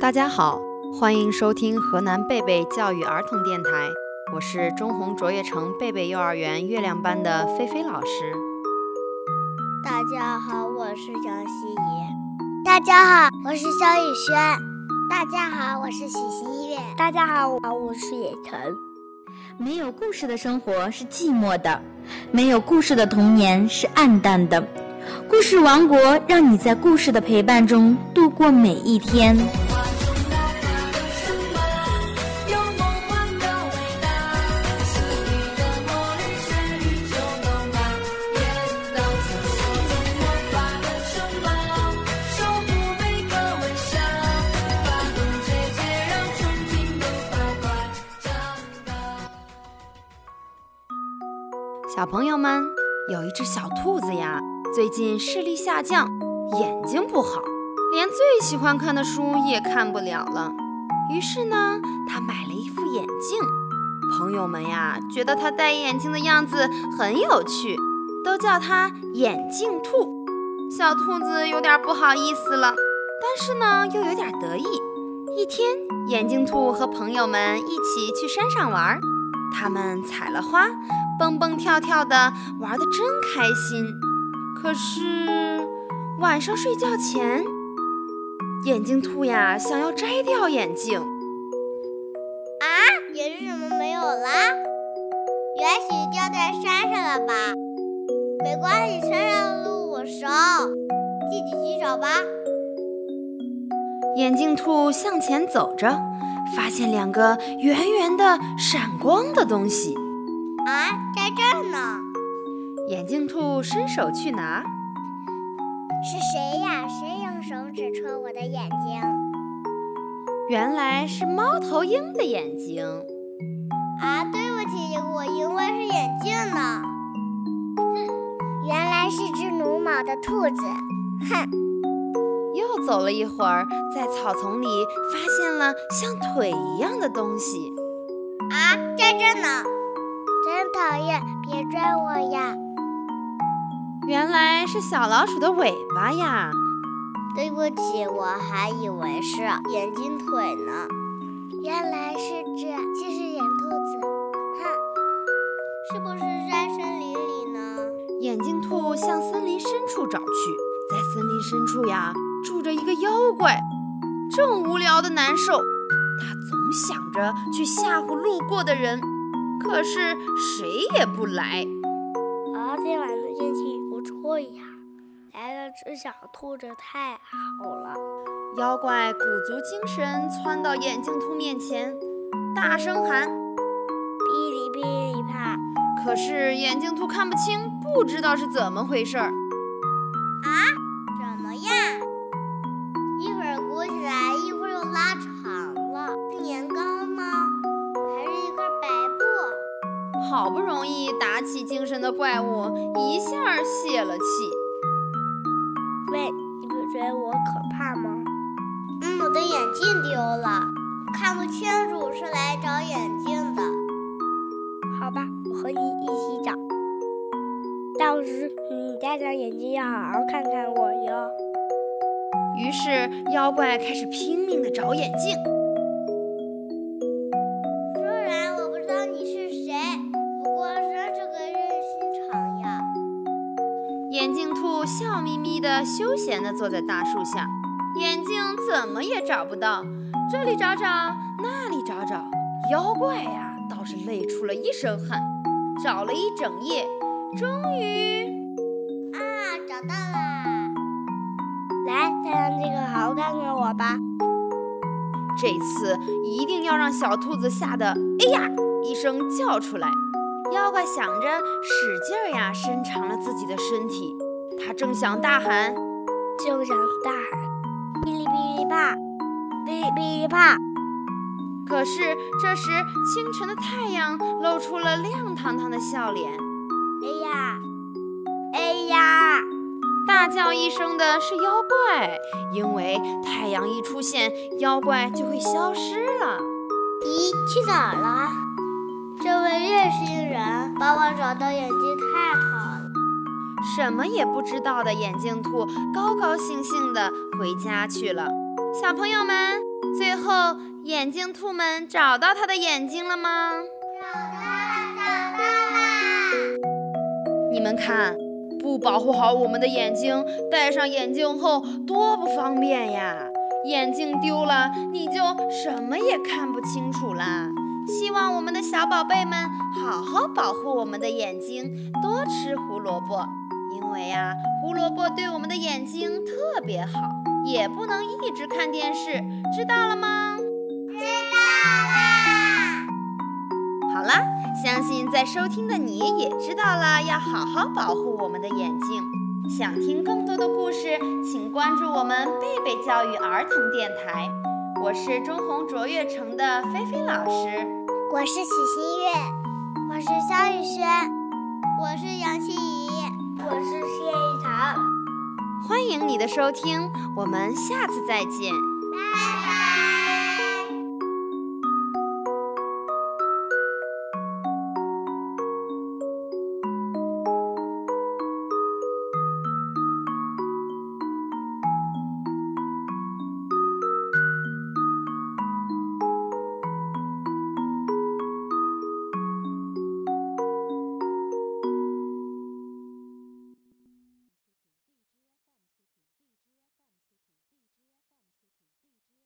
大家好，欢迎收听河南贝贝教育儿童电台，我是中红卓越城贝贝幼儿园月亮班的菲菲老师。大家好，我是张欣怡。大家好，我是肖宇轩。大家好，我是许新月。大家好，我是野晨。没有故事的生活是寂寞的，没有故事的童年是暗淡的。故事王国让你在故事的陪伴中度过每一天。小朋友们，有一只小兔子呀，最近视力下降，眼睛不好，连最喜欢看的书也看不了了。于是呢，它买了一副眼镜。朋友们呀，觉得它戴眼镜的样子很有趣，都叫它眼镜兔。小兔子有点不好意思了，但是呢，又有点得意。一天，眼镜兔和朋友们一起去山上玩，他们采了花。蹦蹦跳跳的玩的真开心，可是晚上睡觉前，眼镜兔呀想要摘掉眼镜。啊，眼镜怎么没有啦？也许掉在山上了吧？没关系，山上的路我熟，自己去找吧。眼镜兔向前走着，发现两个圆圆的、闪光的东西。啊，在这儿呢！眼镜兔伸手去拿。是谁呀？谁用手指戳我的眼睛？原来是猫头鹰的眼睛。啊，对不起，我以为是眼镜呢。哼，原来是只鲁莽的兔子。哼。又走了一会儿，在草丛里发现了像腿一样的东西。啊，在这呢。真讨厌！别拽我呀！原来是小老鼠的尾巴呀！对不起，我还以为是眼镜腿呢。原来是只近视眼兔子。哼，是不是在森林里呢？眼镜兔向森林深处找去，在森林深处呀，住着一个妖怪，正无聊的难受。他总想着去吓唬路过的人。可是谁也不来。啊，今晚的天气不错呀！来了只小兔子太好了。妖怪鼓足精神窜到眼镜兔面前，大声喊：“噼里噼里啪！”可是眼镜兔看不清，不知道是怎么回事儿。好不容易打起精神的怪物一下泄了气。喂，你不觉得我可怕吗？嗯，我的眼镜丢了，看不清楚，是来找眼镜的。好吧，我和你一起找。到时你戴上眼镜要好好看看我哟。于是妖怪开始拼命的找眼镜。眼镜兔笑眯眯的、休闲的坐在大树下，眼镜怎么也找不到，这里找找，那里找找，妖怪呀，倒是累出了一身汗，找了一整夜，终于啊，找到啦！来，戴上这个，好好看看我吧。这次一定要让小兔子吓得哎呀一声叫出来。妖怪想着，使劲儿呀，伸长了自己的身体。他正想大喊，就想大喊，哔哩哔哩啪，哔哩哔哩啪。可是这时，清晨的太阳露出了亮堂堂的笑脸。哎呀，哎呀！大叫一声的是妖怪，因为太阳一出现，妖怪就会消失了。咦，去哪儿了？这位热心人帮我找到眼睛，太好了！什么也不知道的眼镜兔高高兴兴地回家去了。小朋友们，最后眼镜兔们找到他的眼睛了吗？找到了，找到了！你们看，不保护好我们的眼睛，戴上眼镜后多不方便呀！眼镜丢了，你就什么也看不清楚啦。希望我们的小宝贝们好好保护我们的眼睛，多吃胡萝卜，为呀，胡萝卜对我们的眼睛特别好。也不能一直看电视，知道了吗？知道啦。好啦，相信在收听的你也知道了，要好好保护我们的眼睛。想听更多的故事，请关注我们贝贝教育儿童电台。我是中红卓越城的菲菲老师，我是许新月，我是肖雨轩，我是杨希欢迎你的收听，我们下次再见。